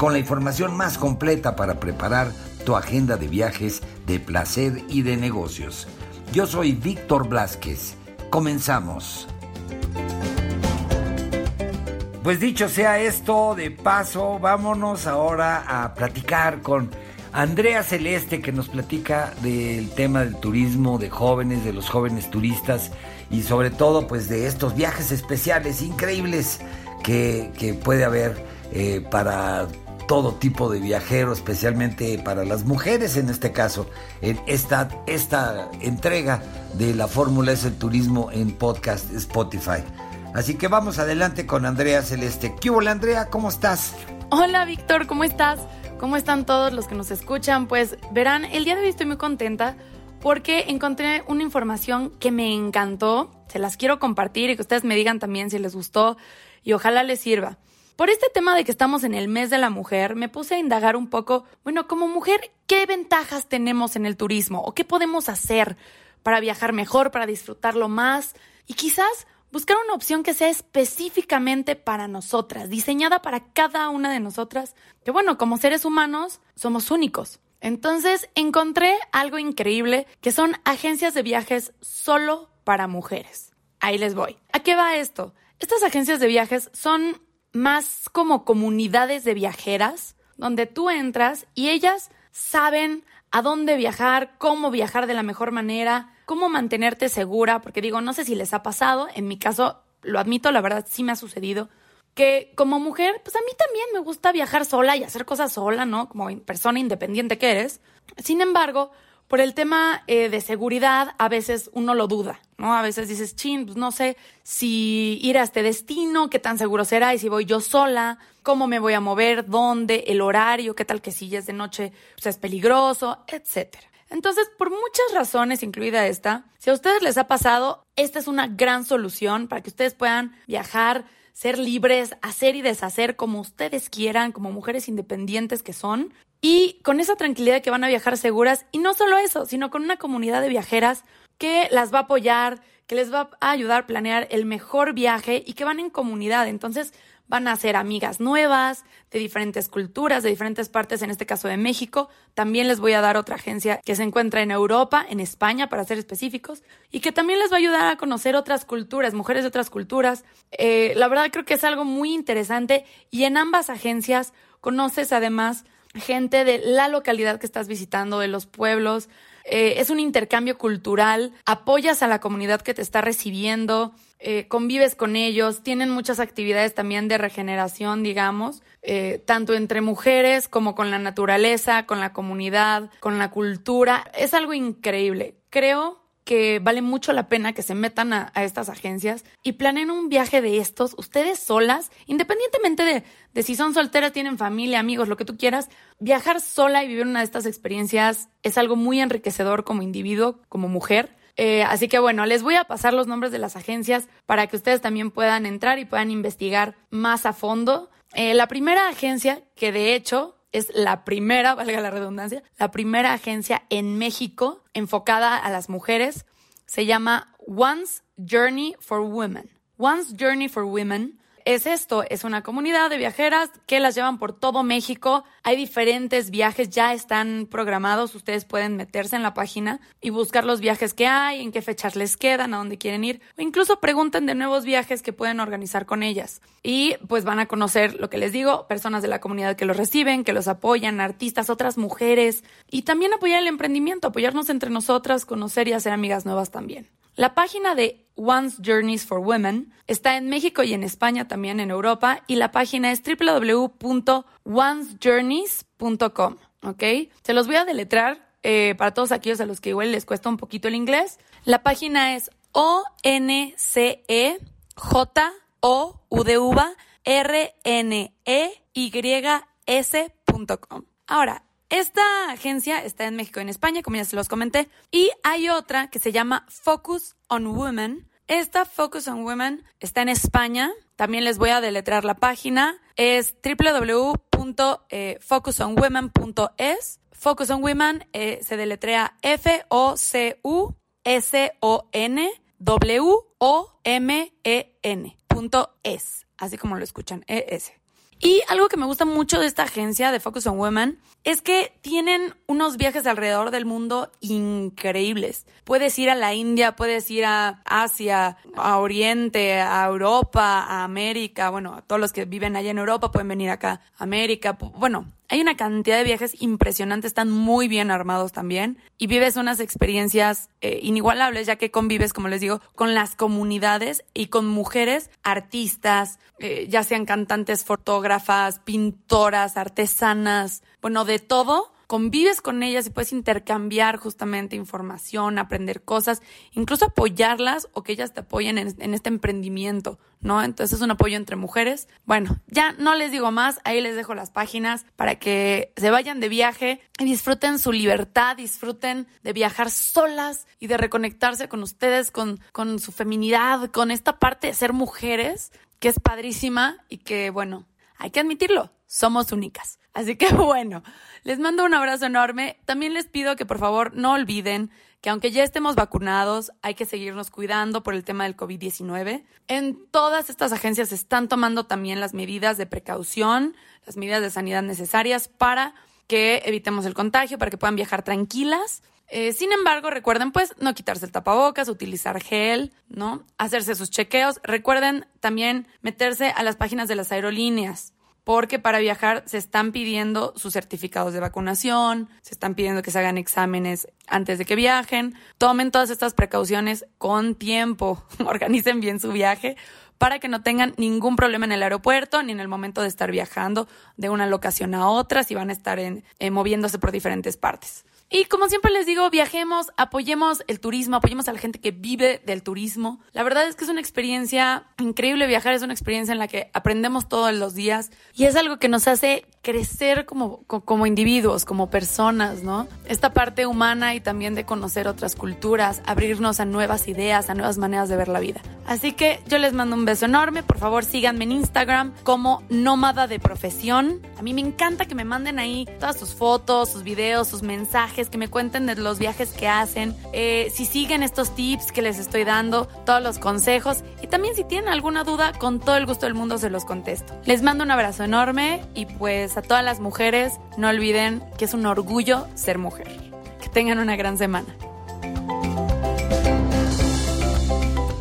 con la información más completa para preparar tu agenda de viajes, de placer y de negocios. Yo soy Víctor Blasquez. Comenzamos. Pues dicho sea esto, de paso, vámonos ahora a platicar con Andrea Celeste, que nos platica del tema del turismo, de jóvenes, de los jóvenes turistas y sobre todo pues de estos viajes especiales increíbles que, puede haber eh, para todo tipo de viajero, especialmente para las mujeres en este caso, en esta, esta entrega de la Fórmula es el turismo en podcast Spotify. Así que vamos adelante con Andrea Celeste. ¿Qué hola Andrea? ¿Cómo estás? Hola Víctor, ¿cómo estás? ¿Cómo están todos los que nos escuchan? Pues verán, el día de hoy estoy muy contenta porque encontré una información que me encantó. Se las quiero compartir y que ustedes me digan también si les gustó y ojalá les sirva. Por este tema de que estamos en el mes de la mujer, me puse a indagar un poco, bueno, como mujer, ¿qué ventajas tenemos en el turismo o qué podemos hacer para viajar mejor, para disfrutarlo más? Y quizás buscar una opción que sea específicamente para nosotras, diseñada para cada una de nosotras, que bueno, como seres humanos somos únicos. Entonces encontré algo increíble que son agencias de viajes solo para mujeres. Ahí les voy. ¿A qué va esto? Estas agencias de viajes son más como comunidades de viajeras, donde tú entras y ellas saben a dónde viajar, cómo viajar de la mejor manera, cómo mantenerte segura, porque digo, no sé si les ha pasado, en mi caso, lo admito, la verdad sí me ha sucedido, que como mujer, pues a mí también me gusta viajar sola y hacer cosas sola, ¿no? Como persona independiente que eres. Sin embargo, por el tema eh, de seguridad, a veces uno lo duda, ¿no? A veces dices, chin, pues no sé si ir a este destino, qué tan seguro será y si voy yo sola, cómo me voy a mover, dónde, el horario, qué tal que si ya es de noche, pues es peligroso, etcétera. Entonces, por muchas razones, incluida esta, si a ustedes les ha pasado, esta es una gran solución para que ustedes puedan viajar, ser libres, hacer y deshacer como ustedes quieran, como mujeres independientes que son, y con esa tranquilidad que van a viajar seguras y no solo eso, sino con una comunidad de viajeras que las va a apoyar, que les va a ayudar a planear el mejor viaje y que van en comunidad. Entonces van a ser amigas nuevas de diferentes culturas, de diferentes partes, en este caso de México. También les voy a dar otra agencia que se encuentra en Europa, en España, para ser específicos, y que también les va a ayudar a conocer otras culturas, mujeres de otras culturas. Eh, la verdad creo que es algo muy interesante y en ambas agencias conoces además gente de la localidad que estás visitando, de los pueblos. Eh, es un intercambio cultural, apoyas a la comunidad que te está recibiendo, eh, convives con ellos, tienen muchas actividades también de regeneración, digamos, eh, tanto entre mujeres como con la naturaleza, con la comunidad, con la cultura. Es algo increíble. Creo que vale mucho la pena que se metan a, estas agencias y planeen un viaje de estos, ustedes solas, independientemente de, de si son solteras, tienen familia, amigos, lo que tú quieras, viajar sola y vivir una de estas experiencias es algo muy enriquecedor como individuo, como mujer. Eh, así que bueno, les voy a pasar los nombres de las agencias para que ustedes también puedan entrar y puedan investigar más a fondo. Eh, la primera agencia, que de hecho es la primera, valga la redundancia, la primera agencia en México enfocada a las mujeres. Se llama One's Journey for Women. One's Journey for Women es esto, es una comunidad de viajeras que las llevan por todo México. Hay diferentes viajes, ya están programados, ustedes pueden meterse en la página y buscar los viajes que hay, en qué fechas les quedan, a dónde quieren ir, o incluso pregunten de nuevos viajes que pueden organizar con ellas. Y pues van a conocer lo que les digo, personas de la comunidad que los reciben, que los apoyan, artistas, otras mujeres, y también apoyar el emprendimiento, apoyarnos entre nosotras, conocer y hacer amigas nuevas también. La página de One's Journeys for Women está en México y en España, también en Europa, y la página es www.onesjourneys.com, ¿ok? Se los voy a deletrar eh, para todos aquellos a los que igual les cuesta un poquito el inglés. La página es O-N-C-E-J-O-U-D-V-R-N-E-Y-S focusonwomen.com. Ahora, esta agencia está en México y en España, como ya se los comenté, y hay otra que se llama Focus on Women. Esta Focus on Women está en España. También les voy a deletrear la página. Es www.focusonwomen.es. Focus on Women eh, se deletrea F-O-C-U-S-O-N-W-O-M-E-N.es. Así como lo escuchan, ES. Y algo que me gusta mucho de esta agencia de Focus on Women es que tienen unos viajes alrededor del mundo increíbles. Puedes ir a la India, puedes ir a Asia, a Oriente, a Europa, a América. Bueno, todos los que viven allá en Europa pueden venir acá América. Bueno, hay una cantidad de viajes impresionantes, están muy bien armados también y vives unas experiencias eh, inigualables ya que convives, como les digo, con las comunidades y con mujeres artistas, eh, ya sean cantantes, fotógrafas, pintoras, artesanas, bueno, de todo convives con ellas y puedes intercambiar justamente información, aprender cosas, incluso apoyarlas o que ellas te apoyen en, este emprendimiento, ¿no? Entonces es un apoyo entre mujeres. Bueno, ya no les digo más, ahí les dejo las páginas para que se vayan de viaje y disfruten su libertad, disfruten de viajar solas y de reconectarse con ustedes, con, con su feminidad, con esta parte de ser mujeres, que es padrísima y que, bueno, hay que admitirlo, somos únicas. Así que bueno, les mando un abrazo enorme. También les pido que por favor no olviden que aunque ya estemos vacunados, hay que seguirnos cuidando por el tema del COVID-19. En todas estas agencias están tomando también las medidas de precaución, las medidas de sanidad necesarias para que evitemos el contagio, para que puedan viajar tranquilas. Eh, sin embargo, recuerden pues no quitarse el tapabocas, utilizar gel, ¿no? Hacerse sus chequeos. Recuerden también meterse a las páginas de las aerolíneas porque para viajar se están pidiendo sus certificados de vacunación, se están pidiendo que se hagan exámenes antes de que viajen. Tomen todas estas precauciones con tiempo, organicen bien su viaje para que no tengan ningún problema en el aeropuerto ni en el momento de estar viajando de una locación a otra si van a estar en, eh, moviéndose por diferentes partes. Y como siempre les digo, viajemos, apoyemos el turismo, apoyemos a la gente que vive del turismo. La verdad es que es una experiencia increíble viajar, es una experiencia en la que aprendemos todos los días y es algo que nos hace crecer como, como individuos, como personas, ¿no? Esta parte humana y también de conocer otras culturas, abrirnos a nuevas ideas, a nuevas maneras de ver la vida. Así que yo les mando un beso enorme, por favor síganme en Instagram como nómada de profesión. A mí me encanta que me manden ahí todas sus fotos, sus videos, sus mensajes, que me cuenten de los viajes que hacen, eh, si siguen estos tips que les estoy dando, todos los consejos y también si tienen alguna duda, con todo el gusto del mundo se los contesto. Les mando un abrazo enorme y pues a todas las mujeres, no olviden que es un orgullo ser mujer. Que tengan una gran semana.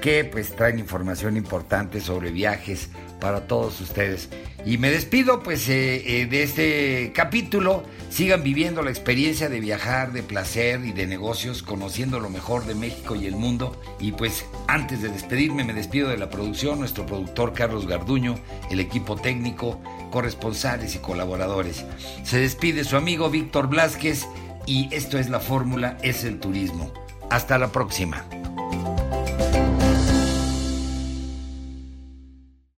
que pues traen información importante sobre viajes para todos ustedes. Y me despido pues eh, eh, de este capítulo. Sigan viviendo la experiencia de viajar, de placer y de negocios, conociendo lo mejor de México y el mundo. Y pues antes de despedirme me despido de la producción, nuestro productor Carlos Garduño, el equipo técnico, corresponsales y colaboradores. Se despide su amigo Víctor Blázquez y esto es la fórmula, es el turismo. Hasta la próxima.